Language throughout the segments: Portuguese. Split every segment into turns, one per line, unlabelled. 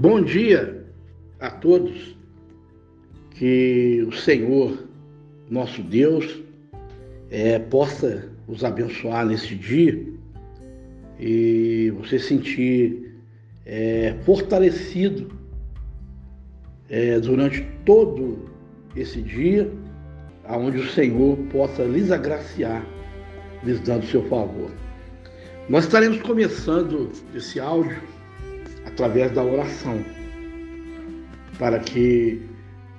Bom dia a todos. Que o Senhor, nosso Deus, é, possa os abençoar nesse dia e você sentir é, fortalecido é, durante todo esse dia, aonde o Senhor possa lhes agraciar, lhes dando seu favor. Nós estaremos começando esse áudio através da oração, para que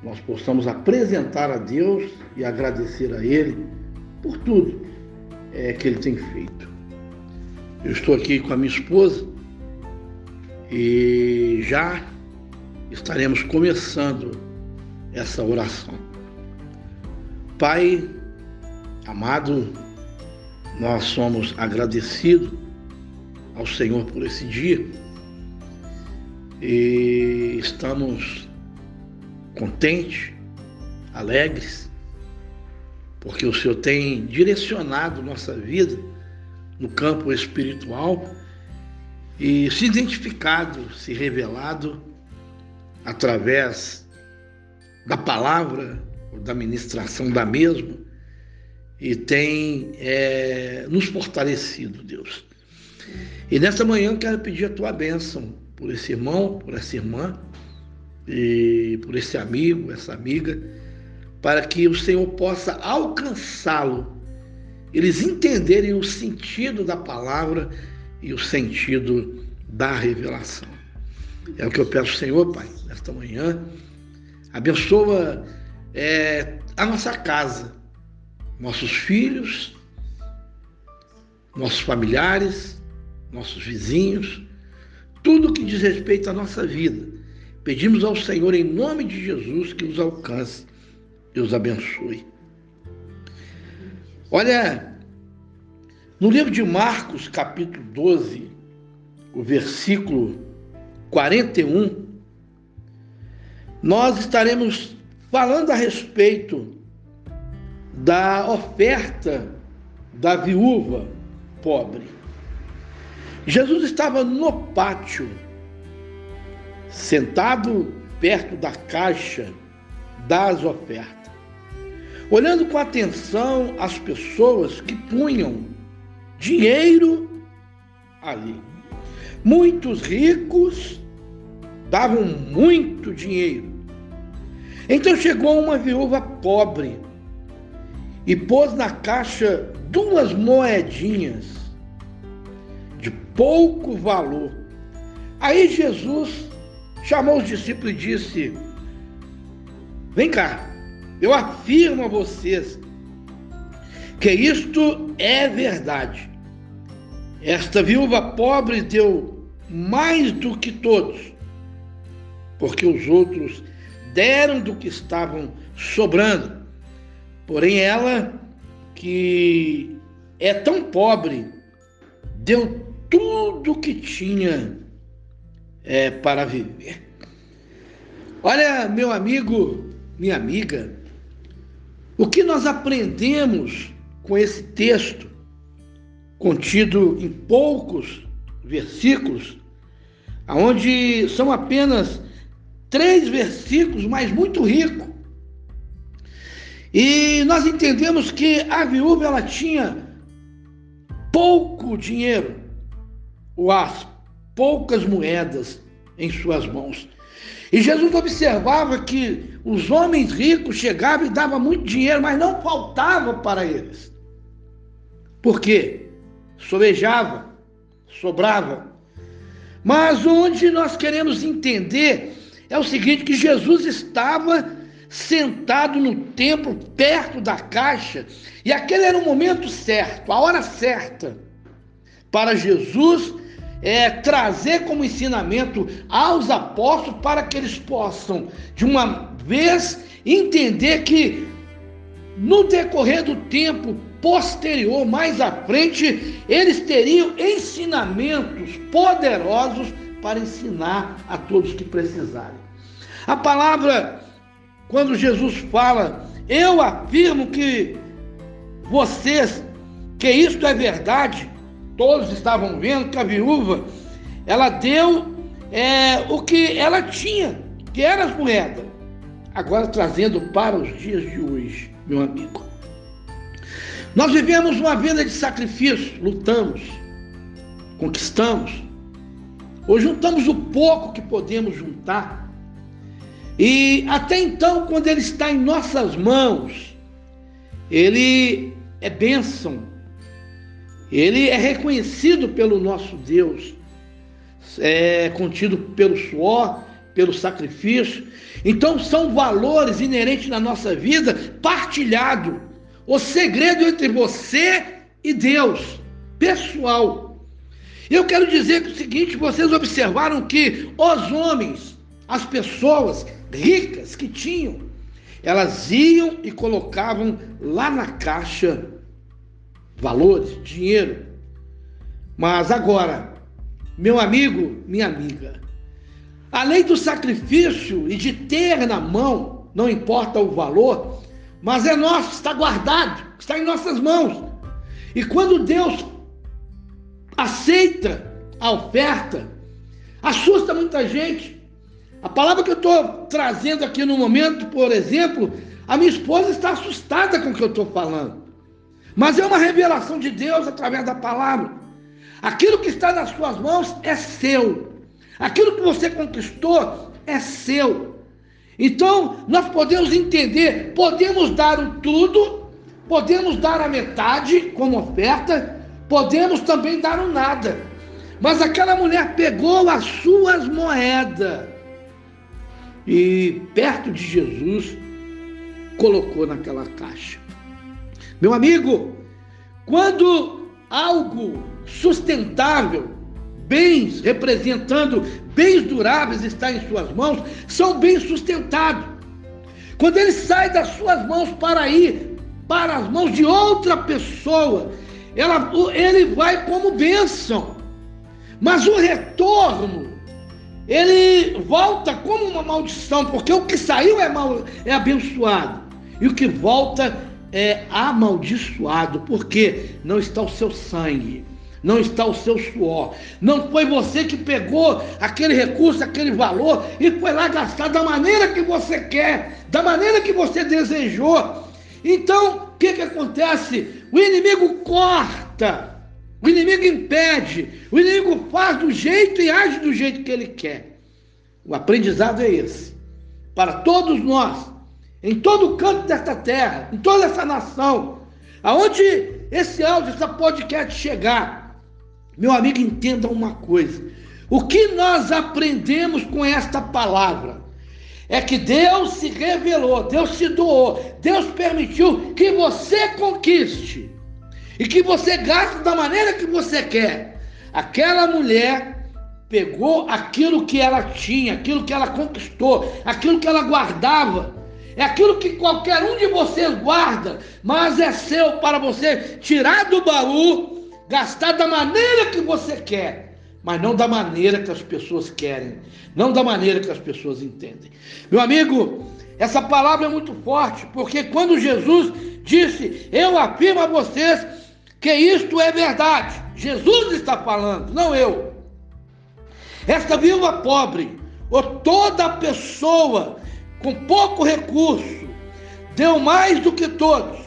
nós possamos apresentar a Deus e agradecer a Ele por tudo é, que Ele tem feito. Eu estou aqui com a minha esposa e já estaremos começando essa oração. Pai amado, nós somos agradecidos ao Senhor por esse dia e estamos contentes, alegres, porque o Senhor tem direcionado nossa vida no campo espiritual e se identificado, se revelado através da palavra, da ministração da mesma, e tem é, nos fortalecido, Deus. E nesta manhã eu quero pedir a tua bênção por esse irmão, por essa irmã, e por esse amigo, essa amiga, para que o Senhor possa alcançá-lo, eles entenderem o sentido da palavra e o sentido da revelação. É o que eu peço, Senhor, Pai, nesta manhã. Abençoa é, a nossa casa, nossos filhos, nossos familiares, nossos vizinhos, tudo que diz respeito à nossa vida. Pedimos ao Senhor, em nome de Jesus, que os alcance e os abençoe. Olha, no livro de Marcos, capítulo 12, o versículo 41, nós estaremos falando a respeito da oferta da viúva pobre. Jesus estava no pátio, sentado perto da caixa das ofertas, olhando com atenção as pessoas que punham dinheiro ali. Muitos ricos davam muito dinheiro. Então chegou uma viúva pobre e pôs na caixa duas moedinhas pouco valor. Aí Jesus chamou os discípulos e disse: Vem cá, eu afirmo a vocês que isto é verdade. Esta viúva pobre deu mais do que todos, porque os outros deram do que estavam sobrando. Porém, ela, que é tão pobre, deu tudo que tinha é, para viver. Olha, meu amigo, minha amiga, o que nós aprendemos com esse texto, contido em poucos versículos, onde são apenas três versículos, mas muito rico. E nós entendemos que a viúva ela tinha pouco dinheiro, ou as poucas moedas em suas mãos. E Jesus observava que os homens ricos chegavam e davam muito dinheiro, mas não faltava para eles. Por quê? Sobejava, sobrava. Mas onde nós queremos entender é o seguinte: que Jesus estava sentado no templo, perto da caixa, e aquele era o momento certo, a hora certa, para Jesus é, trazer como ensinamento aos apóstolos para que eles possam, de uma vez, entender que no decorrer do tempo posterior, mais à frente, eles teriam ensinamentos poderosos para ensinar a todos que precisarem. A palavra, quando Jesus fala, eu afirmo que vocês, que isto é verdade, todos estavam vendo que a viúva, ela deu é, o que ela tinha, que eram as moedas. Agora trazendo para os dias de hoje, meu amigo. Nós vivemos uma vida de sacrifício, lutamos, conquistamos, ou juntamos o pouco que podemos juntar. E até então, quando ele está em nossas mãos, ele é bênção, ele é reconhecido pelo nosso Deus, é contido pelo suor, pelo sacrifício. Então, são valores inerentes na nossa vida, partilhado. O segredo entre você e Deus, pessoal. Eu quero dizer o seguinte: vocês observaram que os homens, as pessoas ricas que tinham, elas iam e colocavam lá na caixa valores, dinheiro. Mas agora, meu amigo, minha amiga, além do sacrifício e de ter na mão, não importa o valor, mas é nosso, está guardado, está em nossas mãos. E quando Deus aceita a oferta, assusta muita gente. A palavra que eu estou trazendo aqui no momento, por exemplo, a minha esposa está assustada com o que eu estou falando. Mas é uma revelação de Deus através da palavra. Aquilo que está nas suas mãos é seu. Aquilo que você conquistou é seu. Então, nós podemos entender, podemos dar o tudo, podemos dar a metade como oferta, podemos também dar o nada. Mas aquela mulher pegou as suas moedas e, perto de Jesus, colocou naquela caixa. Meu amigo, quando algo sustentável, bens representando bens duráveis está em suas mãos, são bens sustentados. Quando ele sai das suas mãos para ir para as mãos de outra pessoa, ela, ele vai como bênção. Mas o retorno, ele volta como uma maldição, porque o que saiu é, mal, é abençoado, e o que volta é amaldiçoado, porque não está o seu sangue, não está o seu suor. Não foi você que pegou aquele recurso, aquele valor e foi lá gastar da maneira que você quer, da maneira que você desejou. Então, o que, que acontece? O inimigo corta, o inimigo impede, o inimigo faz do jeito e age do jeito que ele quer. O aprendizado é esse. Para todos nós, em todo canto desta terra, em toda essa nação, aonde esse áudio, essa podcast chegar, meu amigo, entenda uma coisa. O que nós aprendemos com esta palavra é que Deus se revelou, Deus se doou, Deus permitiu que você conquiste e que você gaste da maneira que você quer. Aquela mulher pegou aquilo que ela tinha, aquilo que ela conquistou, aquilo que ela guardava é aquilo que qualquer um de vocês guarda, mas é seu para você tirar do baú, gastar da maneira que você quer, mas não da maneira que as pessoas querem, não da maneira que as pessoas entendem. Meu amigo, essa palavra é muito forte, porque quando Jesus disse: Eu afirmo a vocês que isto é verdade, Jesus está falando, não eu. Esta viúva pobre, ou toda pessoa com pouco recurso, deu mais do que todos,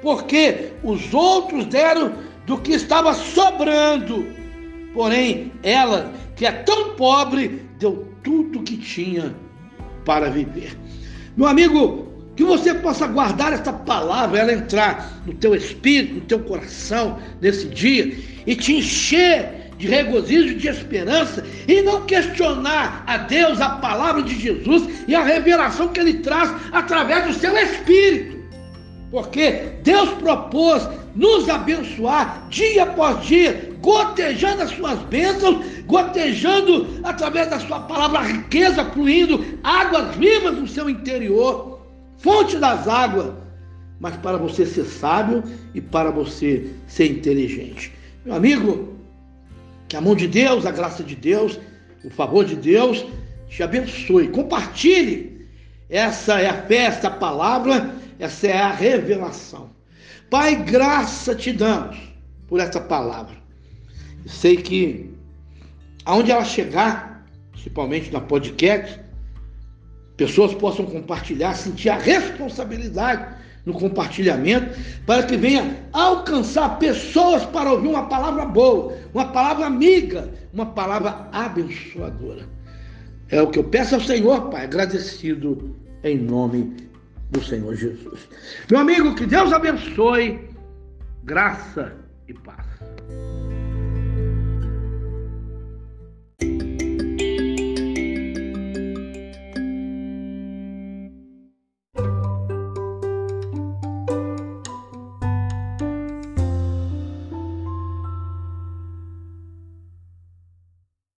porque os outros deram do que estava sobrando. Porém, ela, que é tão pobre, deu tudo que tinha para viver. Meu amigo, que você possa guardar essa palavra, ela entrar no teu espírito, no teu coração nesse dia e te encher de regozijo, de esperança e não questionar a Deus, a palavra de Jesus e a revelação que ele traz através do seu Espírito. Porque Deus propôs nos abençoar dia após dia, gotejando as suas bênçãos, gotejando através da sua palavra a riqueza, fluindo águas vivas no seu interior, fonte das águas, mas para você ser sábio e para você ser inteligente. Meu amigo, que a mão de Deus, a graça de Deus, o favor de Deus te abençoe. Compartilhe. Essa é a fé, essa palavra, essa é a revelação. Pai, graça te damos por essa palavra. sei que aonde ela chegar, principalmente na podcast, pessoas possam compartilhar, sentir a responsabilidade no compartilhamento, para que venha alcançar pessoas para ouvir uma palavra boa, uma palavra amiga, uma palavra abençoadora. É o que eu peço ao Senhor, Pai, agradecido em nome do Senhor Jesus. Meu amigo, que Deus abençoe, graça e paz.